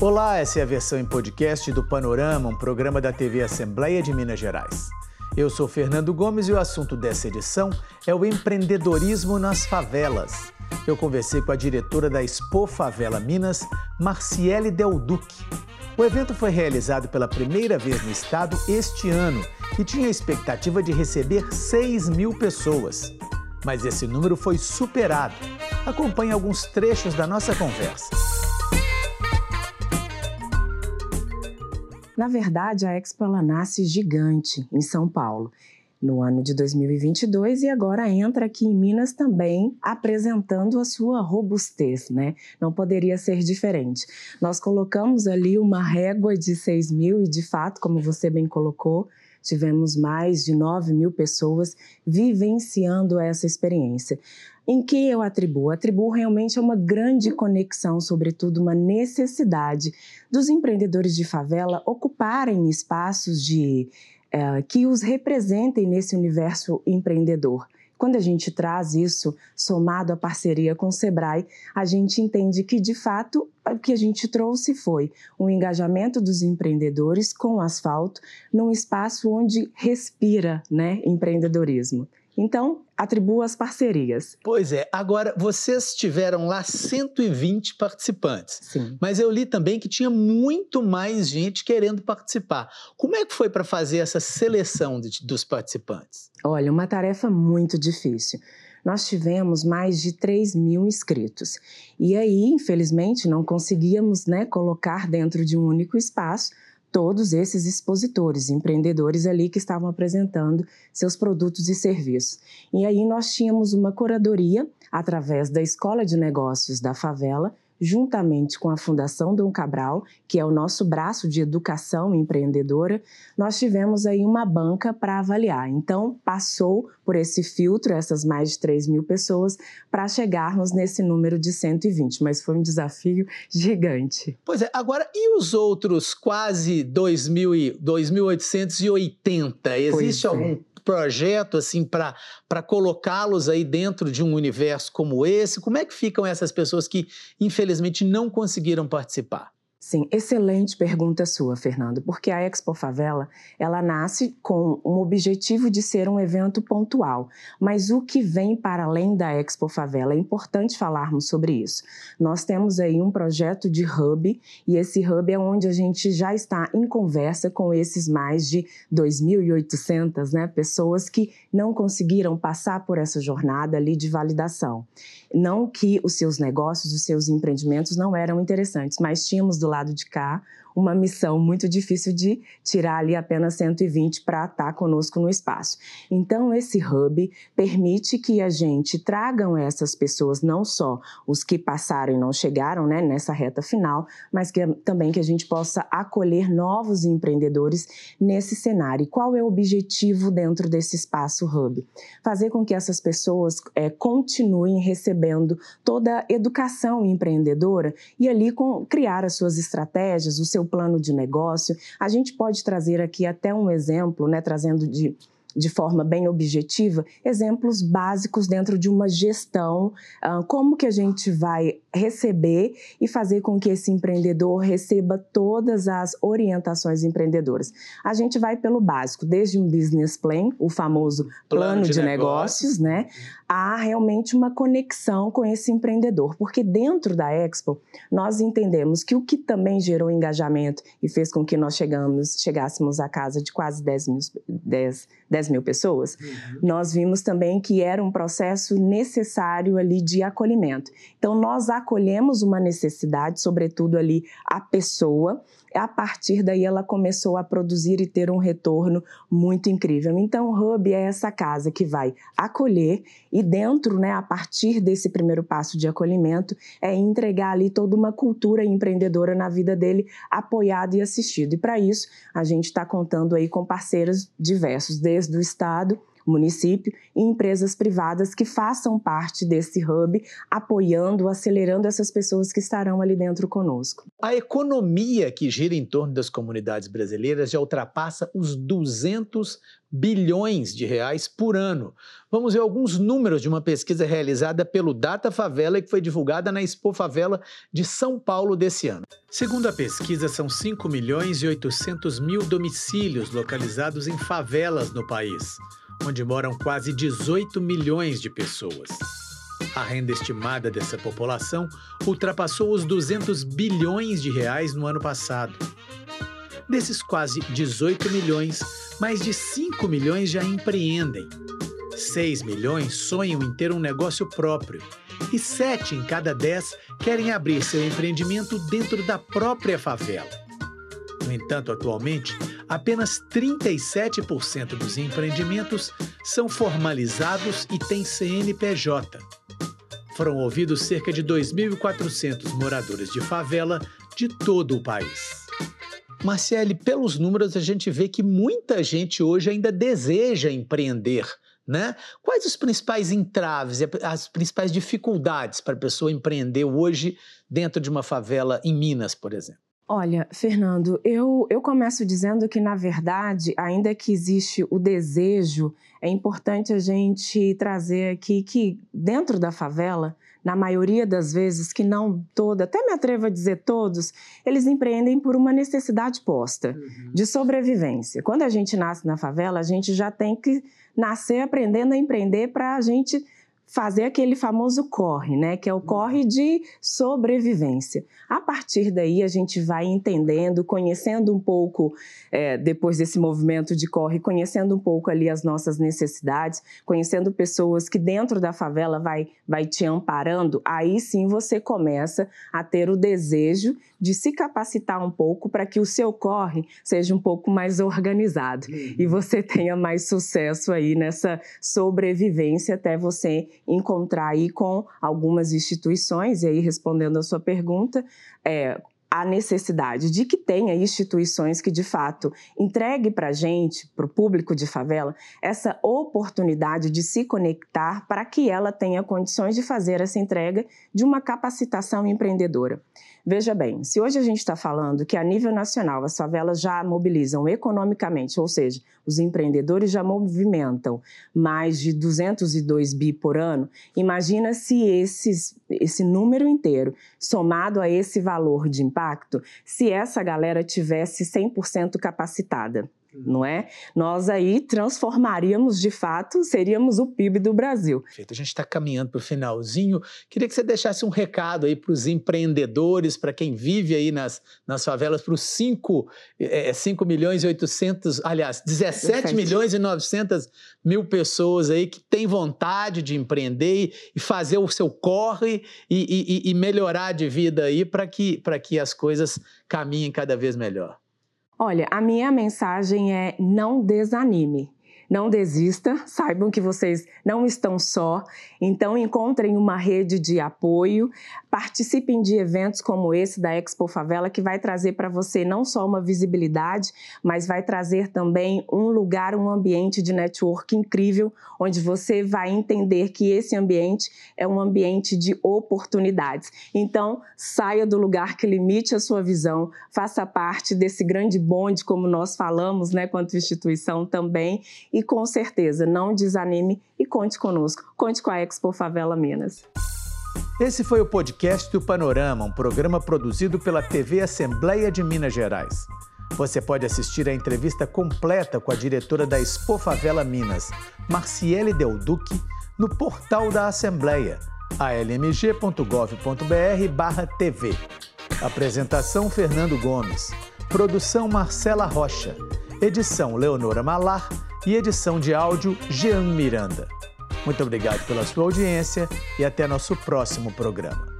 Olá, essa é a versão em podcast do Panorama, um programa da TV Assembleia de Minas Gerais. Eu sou Fernando Gomes e o assunto dessa edição é o empreendedorismo nas favelas. Eu conversei com a diretora da Expo Favela Minas, Marciele Del Duque. O evento foi realizado pela primeira vez no estado este ano e tinha a expectativa de receber 6 mil pessoas. Mas esse número foi superado. Acompanhe alguns trechos da nossa conversa. Na verdade, a Expo ela nasce gigante em São Paulo no ano de 2022 e agora entra aqui em Minas também apresentando a sua robustez, né? Não poderia ser diferente. Nós colocamos ali uma régua de 6 mil e, de fato, como você bem colocou, tivemos mais de 9 mil pessoas vivenciando essa experiência. Em que eu atribuo? Atribuo realmente a uma grande conexão, sobretudo uma necessidade dos empreendedores de favela ocuparem espaços de é, que os representem nesse universo empreendedor. Quando a gente traz isso somado à parceria com o Sebrae, a gente entende que, de fato, o que a gente trouxe foi um engajamento dos empreendedores com o asfalto num espaço onde respira né, empreendedorismo. Então, atribuo as parcerias. Pois é. Agora, vocês tiveram lá 120 participantes. Sim. Mas eu li também que tinha muito mais gente querendo participar. Como é que foi para fazer essa seleção de, dos participantes? Olha, uma tarefa muito difícil nós tivemos mais de 3 mil inscritos. E aí, infelizmente, não conseguíamos né, colocar dentro de um único espaço todos esses expositores, empreendedores ali que estavam apresentando seus produtos e serviços. E aí nós tínhamos uma curadoria através da Escola de Negócios da Favela, juntamente com a Fundação Dom Cabral, que é o nosso braço de educação empreendedora, nós tivemos aí uma banca para avaliar. Então, passou por esse filtro, essas mais de 3 mil pessoas, para chegarmos nesse número de 120, mas foi um desafio gigante. Pois é, agora, e os outros quase 2.880? Existe é. algum projeto assim para colocá-los aí dentro de um universo como esse? Como é que ficam essas pessoas que infelizmente não conseguiram participar? Sim, excelente pergunta sua, Fernando, porque a Expo Favela, ela nasce com um objetivo de ser um evento pontual, mas o que vem para além da Expo Favela, é importante falarmos sobre isso. Nós temos aí um projeto de hub, e esse hub é onde a gente já está em conversa com esses mais de 2.800 né, pessoas que não conseguiram passar por essa jornada ali de validação. Não que os seus negócios, os seus empreendimentos não eram interessantes, mas tínhamos do lado de cá uma missão muito difícil de tirar ali apenas 120 para estar conosco no espaço. Então, esse hub permite que a gente tragam essas pessoas, não só os que passaram e não chegaram né, nessa reta final, mas que, também que a gente possa acolher novos empreendedores nesse cenário. E qual é o objetivo dentro desse espaço hub? Fazer com que essas pessoas é, continuem recebendo toda a educação empreendedora e ali com, criar as suas estratégias, o seu plano de negócio. A gente pode trazer aqui até um exemplo, né, trazendo de de forma bem objetiva, exemplos básicos dentro de uma gestão, uh, como que a gente vai receber e fazer com que esse empreendedor receba todas as orientações empreendedoras. A gente vai pelo básico, desde um business plan, o famoso plano, plano de, de negócios, né, há realmente uma conexão com esse empreendedor, porque dentro da Expo nós entendemos que o que também gerou engajamento e fez com que nós chegamos, chegássemos à casa de quase 10 mil, 10, 10 mil pessoas, uhum. nós vimos também que era um processo necessário ali de acolhimento. Então, nós acolhemos uma necessidade, sobretudo ali a pessoa, a partir daí ela começou a produzir e ter um retorno muito incrível. Então, o Hub é essa casa que vai acolher e dentro, né, a partir desse primeiro passo de acolhimento, é entregar ali toda uma cultura empreendedora na vida dele, apoiado e assistido. E para isso, a gente está contando aí com parceiros diversos, desde o Estado, município e empresas privadas que façam parte desse hub, apoiando, acelerando essas pessoas que estarão ali dentro conosco. A economia que gira em torno das comunidades brasileiras já ultrapassa os 200 bilhões de reais por ano. Vamos ver alguns números de uma pesquisa realizada pelo Data Favela e que foi divulgada na Expo Favela de São Paulo desse ano. Segundo a pesquisa, são 5 milhões e 800 mil domicílios localizados em favelas no país, onde moram quase 18 milhões de pessoas. A renda estimada dessa população ultrapassou os 200 bilhões de reais no ano passado. Desses quase 18 milhões, mais de 5 milhões já empreendem. 6 milhões sonham em ter um negócio próprio. E 7 em cada 10 querem abrir seu empreendimento dentro da própria favela. No entanto, atualmente, apenas 37% dos empreendimentos são formalizados e têm CNPJ. Foram ouvidos cerca de 2.400 moradores de favela de todo o país. Marcele, pelos números a gente vê que muita gente hoje ainda deseja empreender. Né? Quais os principais entraves, as principais dificuldades para a pessoa empreender hoje dentro de uma favela em Minas, por exemplo? Olha, Fernando, eu, eu começo dizendo que, na verdade, ainda que existe o desejo, é importante a gente trazer aqui que, dentro da favela, na maioria das vezes, que não toda, até me atrevo a dizer todos, eles empreendem por uma necessidade posta uhum. de sobrevivência. Quando a gente nasce na favela, a gente já tem que nascer aprendendo a empreender para a gente fazer aquele famoso corre, né? Que é o uhum. corre de sobrevivência. A partir daí, a gente vai entendendo, conhecendo um pouco, é, depois desse movimento de corre, conhecendo um pouco ali as nossas necessidades, conhecendo pessoas que dentro da favela vai, vai te amparando, aí sim você começa a ter o desejo de se capacitar um pouco para que o seu corre seja um pouco mais organizado uhum. e você tenha mais sucesso aí nessa sobrevivência até você encontrar aí com algumas instituições, e aí respondendo a sua pergunta, é, a necessidade de que tenha instituições que, de fato, entregue para a gente, para o público de favela, essa oportunidade de se conectar para que ela tenha condições de fazer essa entrega de uma capacitação empreendedora. Veja bem, se hoje a gente está falando que a nível nacional as favelas já mobilizam economicamente, ou seja, os empreendedores já movimentam mais de 202 bi por ano, imagina se esses, esse número inteiro, somado a esse valor de impacto, se essa galera tivesse 100% capacitada não é? Nós aí transformaríamos de fato, seríamos o PIB do Brasil. Perfeito. A gente está caminhando para o finalzinho. Queria que você deixasse um recado aí para os empreendedores, para quem vive aí nas, nas favelas, para os 5, é, 5 milhões e 800, aliás, 17 milhões e 900 mil pessoas aí que têm vontade de empreender e fazer o seu corre e, e, e melhorar de vida aí para que, que as coisas caminhem cada vez melhor. Olha, a minha mensagem é não desanime. Não desista, saibam que vocês não estão só, então encontrem uma rede de apoio, participem de eventos como esse da Expo Favela, que vai trazer para você não só uma visibilidade, mas vai trazer também um lugar, um ambiente de network incrível, onde você vai entender que esse ambiente é um ambiente de oportunidades. Então, saia do lugar que limite a sua visão, faça parte desse grande bonde, como nós falamos, né, quanto instituição também, e e com certeza não desanime e conte conosco. Conte com a Expo Favela Minas. Esse foi o podcast do Panorama, um programa produzido pela TV Assembleia de Minas Gerais. Você pode assistir a entrevista completa com a diretora da Expo Favela Minas, Marciele Del Duque, no portal da Assembleia, almg.gov.br/tv. Apresentação Fernando Gomes. Produção Marcela Rocha. Edição Leonora Malar e edição de áudio Jean Miranda. Muito obrigado pela sua audiência e até nosso próximo programa.